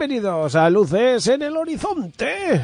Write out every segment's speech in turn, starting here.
Bienvenidos a Luces en el Horizonte.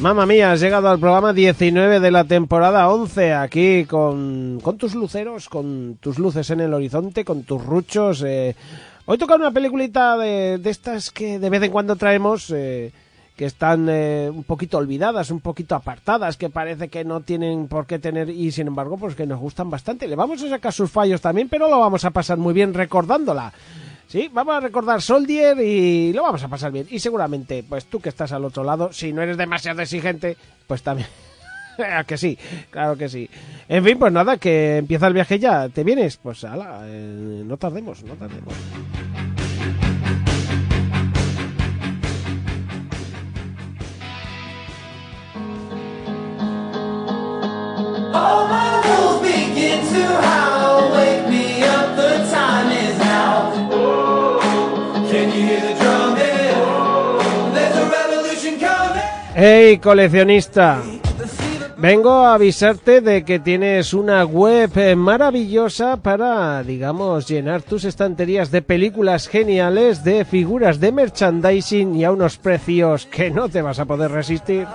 Mamma mía, has llegado al programa 19 de la temporada 11 aquí con, con tus luceros, con tus luces en el horizonte, con tus ruchos. eh. Hoy toca una peliculita de, de estas que de vez en cuando traemos, eh, que están eh, un poquito olvidadas, un poquito apartadas, que parece que no tienen por qué tener y sin embargo pues que nos gustan bastante. Le vamos a sacar sus fallos también, pero lo vamos a pasar muy bien recordándola. Sí, vamos a recordar Soldier y lo vamos a pasar bien. Y seguramente, pues tú que estás al otro lado, si no eres demasiado exigente, pues también. ¿A que sí, claro que sí. En fin, pues nada, que empieza el viaje ya. ¿Te vienes? Pues ala, eh, no tardemos, no tardemos. ¡Hey, coleccionista! Vengo a avisarte de que tienes una web eh, maravillosa para, digamos, llenar tus estanterías de películas geniales, de figuras de merchandising y a unos precios que no te vas a poder resistir.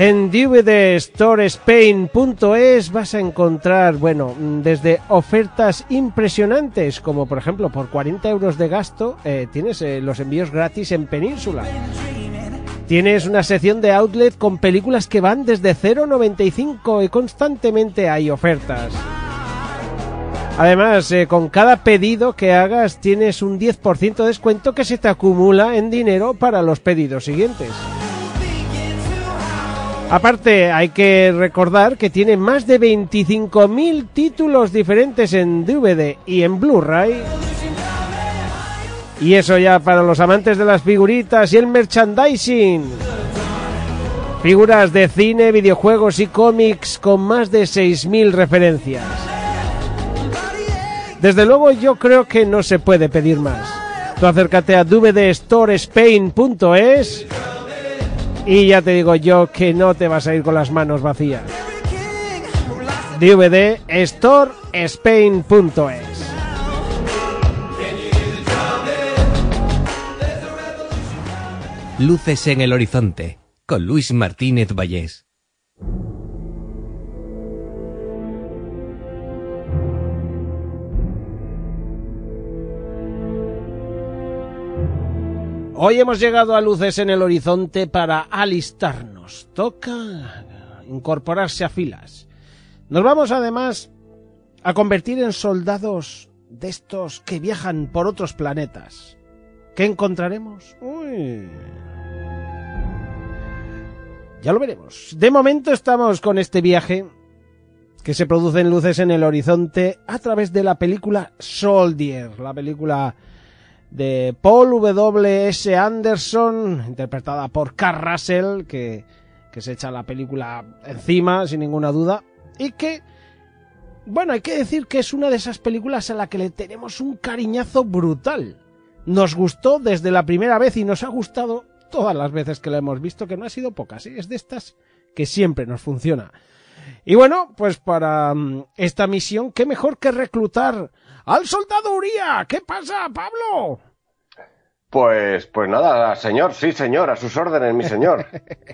En dvdstorespain.es vas a encontrar, bueno, desde ofertas impresionantes, como por ejemplo por 40 euros de gasto eh, tienes eh, los envíos gratis en Península. Tienes una sección de outlet con películas que van desde 0,95 y constantemente hay ofertas. Además, eh, con cada pedido que hagas tienes un 10% de descuento que se te acumula en dinero para los pedidos siguientes. Aparte, hay que recordar que tiene más de 25.000 títulos diferentes en DVD y en Blu-ray. Y eso ya para los amantes de las figuritas y el merchandising. Figuras de cine, videojuegos y cómics con más de 6.000 referencias. Desde luego yo creo que no se puede pedir más. Tú acércate a dvdstorespain.es y ya te digo yo que no te vas a ir con las manos vacías. dvdstorespain.es Luces en el horizonte con Luis Martínez Vallés. Hoy hemos llegado a luces en el horizonte para alistarnos. Toca incorporarse a filas. Nos vamos además a convertir en soldados de estos que viajan por otros planetas. ¿Qué encontraremos? Uy. Ya lo veremos. De momento estamos con este viaje que se produce en luces en el horizonte a través de la película Soldier, la película de Paul W. S. Anderson, interpretada por Carl Russell, que, que se echa la película encima, sin ninguna duda, y que, bueno, hay que decir que es una de esas películas a la que le tenemos un cariñazo brutal. Nos gustó desde la primera vez y nos ha gustado todas las veces que la hemos visto, que no ha sido pocas, ¿eh? es de estas que siempre nos funciona. Y bueno, pues para mm, esta misión, qué mejor que reclutar al soldado Uría. ¿Qué pasa, Pablo? Pues, pues nada, señor, sí, señor, a sus órdenes, mi señor.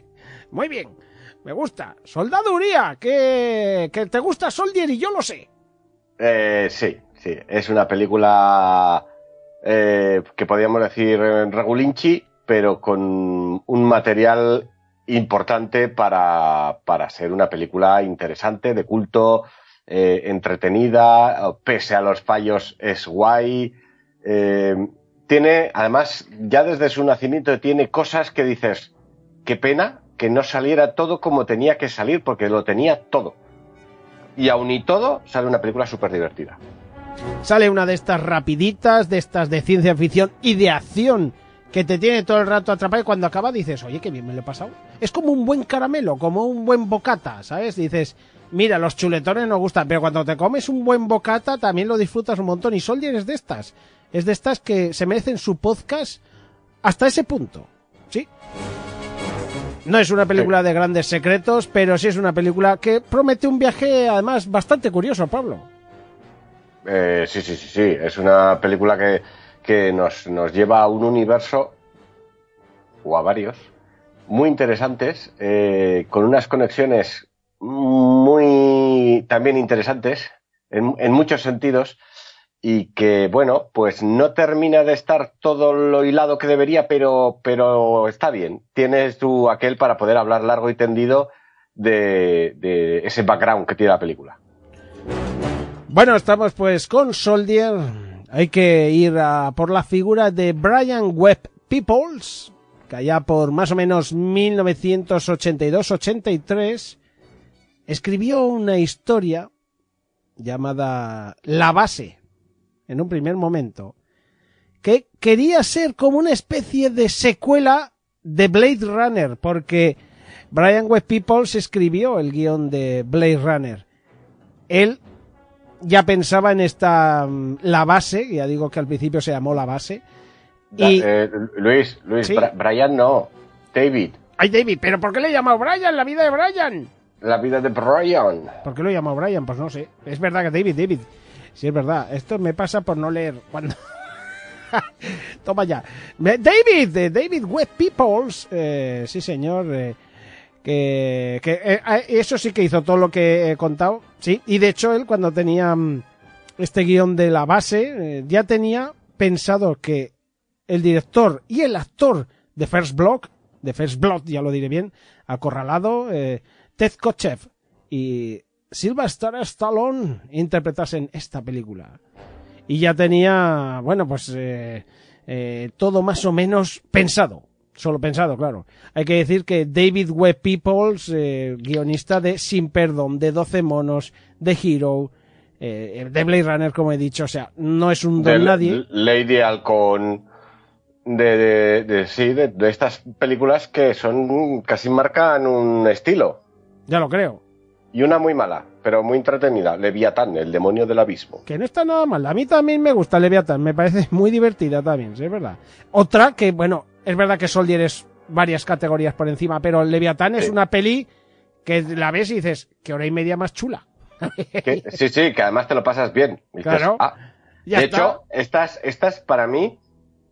Muy bien, me gusta. Soldado Uría, que, que te gusta Soldier y yo lo sé. Eh, sí, sí, es una película eh, que podríamos decir eh, regulinchi, pero con un material importante para, para ser una película interesante, de culto, eh, entretenida, pese a los fallos es guay. Eh, tiene, además, ya desde su nacimiento tiene cosas que dices, qué pena que no saliera todo como tenía que salir, porque lo tenía todo. Y aun y todo, sale una película súper divertida. Sale una de estas rapiditas, de estas de ciencia ficción y de acción que te tiene todo el rato atrapado y cuando acaba dices, oye, qué bien me lo he pasado. Es como un buen caramelo, como un buen bocata, ¿sabes? Dices, mira, los chuletones nos gustan, pero cuando te comes un buen bocata también lo disfrutas un montón. Y Soldier es de estas, es de estas que se merecen su podcast hasta ese punto, ¿sí? No es una película de grandes secretos, pero sí es una película que promete un viaje además bastante curioso, Pablo. Eh, sí, sí, sí, sí. Es una película que, que nos, nos lleva a un universo, o a varios, muy interesantes, eh, con unas conexiones muy también interesantes en, muchos sentidos y que, bueno, pues no termina de estar todo lo hilado que debería, pero, pero está bien. Tienes tú aquel para poder hablar largo y tendido de, de ese background que tiene la película. Bueno, estamos pues con Soldier. Hay que ir a por la figura de Brian Webb Peoples, que allá por más o menos 1982-83 escribió una historia llamada La Base, en un primer momento, que quería ser como una especie de secuela de Blade Runner, porque Brian Webb Peoples escribió el guion de Blade Runner. Él ya pensaba en esta mm, la base, ya digo que al principio se llamó la base. Y, Eh, Luis, Luis, Sí. Brian no, David, ay David, pero ¿por qué le he llamado Brian? La vida de Brian. La vida de Brian. ¿Por qué lo he llamado Brian? Pues no sé. Es verdad que David, David. Sí, es verdad. Esto me pasa por no leer cuando. Toma ya. David, de David Webb Peoples. eh, sí, señor. eh, que que eh, eh, eso sí que hizo todo lo que he contado. Sí. Y de hecho, él cuando tenía mm, este guion de la base, eh, ya tenía pensado que el director y el actor de First Block, de First Blood, ya lo diré bien, acorralado, eh, Ted Kochev y Sylvester Stallone interpretasen esta película. Y ya tenía, bueno, pues eh, eh, todo más o menos pensado. Solo pensado, claro. Hay que decir que David Webb Peoples, eh, guionista de Sin Perdón, de 12 monos, de Hero, eh, de Blade Runner, como he dicho, o sea, no es un de don nadie. Lady Halcón, de, de, de- sí, de, de estas películas que son casi marcan un estilo. Ya lo creo. Y una muy mala, pero muy entretenida, Leviatán, el demonio del abismo. Que no está nada mal. A mí también me gusta Leviathan, me parece muy divertida también, sí, es verdad. Otra que, bueno, es verdad que Soldier es varias categorías por encima, pero Leviathan es una peli que la ves y dices, que hora y media más chula. Que- sí, sí, que además te lo pasas bien. Y dices, Claro. "Ah". De está. hecho, estas, estas para mí,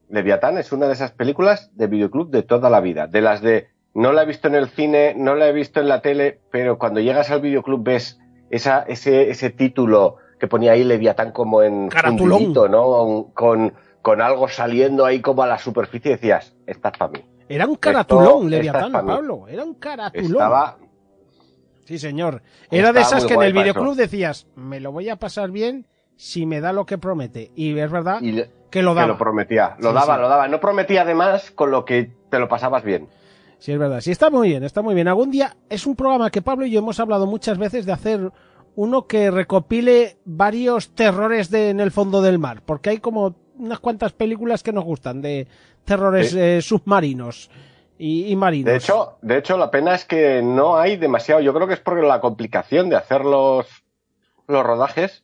Leviatán es una de esas películas de videoclub de toda la vida. De las de, no la he visto en el cine, no la he visto en la tele, pero cuando llegas al videoclub ves esa, ese, ese título que ponía ahí Leviatán como en fundidito, ¿no? Con, con algo saliendo ahí como a la superficie y decías, esta es para mí. Era un caratulón, mí. Pablo. Era un caratulón. Estaba, Sí, señor. Era de esas que en el videoclub eso. decías, me lo voy a pasar bien si me da lo que promete. Y es verdad y le- que lo que daba. lo prometía, lo Sí, daba, sí. lo daba. No prometía además con lo que te lo pasabas bien. Sí, es verdad. Sí, está muy bien, está muy bien. Algún día es un programa que Pablo y yo hemos hablado muchas veces de hacer uno que recopile varios terrores de, en el fondo del mar, porque hay como unas cuantas películas que nos gustan de terrores Sí. eh, submarinos y, y marinos. De hecho, de hecho, la pena es que no hay demasiado. Yo creo que es por la complicación de hacer los, los rodajes.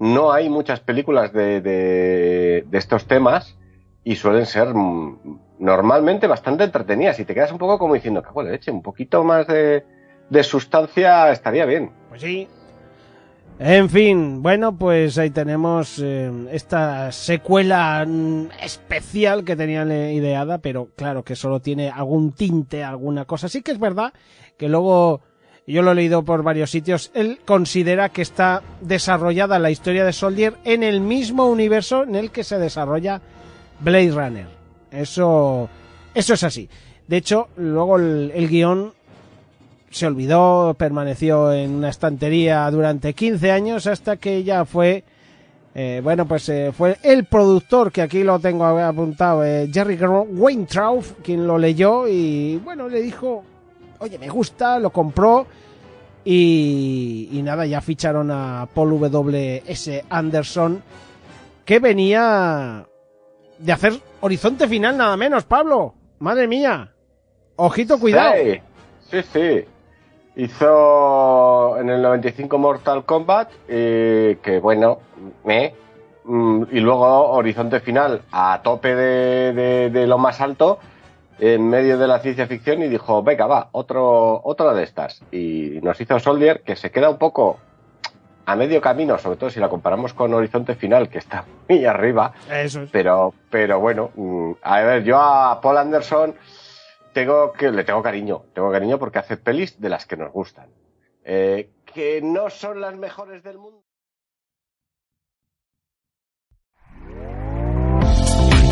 No hay muchas películas de, de, de estos temas. Y suelen ser mm, normalmente bastante entretenidas y te quedas un poco como diciendo, que bueno, leche, un poquito más de, de sustancia estaría bien. Pues sí. En fin, bueno, pues ahí tenemos eh, esta secuela mm, especial que tenían ideada, pero claro que solo tiene algún tinte, alguna cosa. Sí que es verdad que luego, yo lo he leído por varios sitios, él considera que está desarrollada la historia de Soldier en el mismo universo en el que se desarrolla Blade Runner. Eso, eso es así. De hecho, luego el, guion se olvidó, permaneció en una estantería durante 15 años hasta que ya fue, eh, bueno, pues eh, fue el productor, que aquí lo tengo apuntado, eh, Jerry Weintraub, quien lo leyó y, bueno, le dijo, oye, me gusta, lo compró y, y nada, ya ficharon a Paul W.S. Anderson, que venía de hacer Horizonte Final nada menos, Pablo. Madre mía. Ojito, cuidado. Sí, sí, sí. Hizo en el 95 Mortal Kombat, eh, que bueno, mm, y luego Horizonte Final a tope de, de- de lo más alto, en medio de la ciencia ficción, y dijo, venga, va, otro, otra de estas. Y nos hizo Soldier, que se queda un poco a medio camino, sobre todo si la comparamos con Horizonte Final, que está muy arriba. Eso es. Pero, pero bueno, mm, a ver, yo a Paul Anderson tengo que, le tengo cariño, tengo cariño porque hace pelis de las que nos gustan. Eh, que no son las mejores del mundo.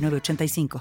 906985.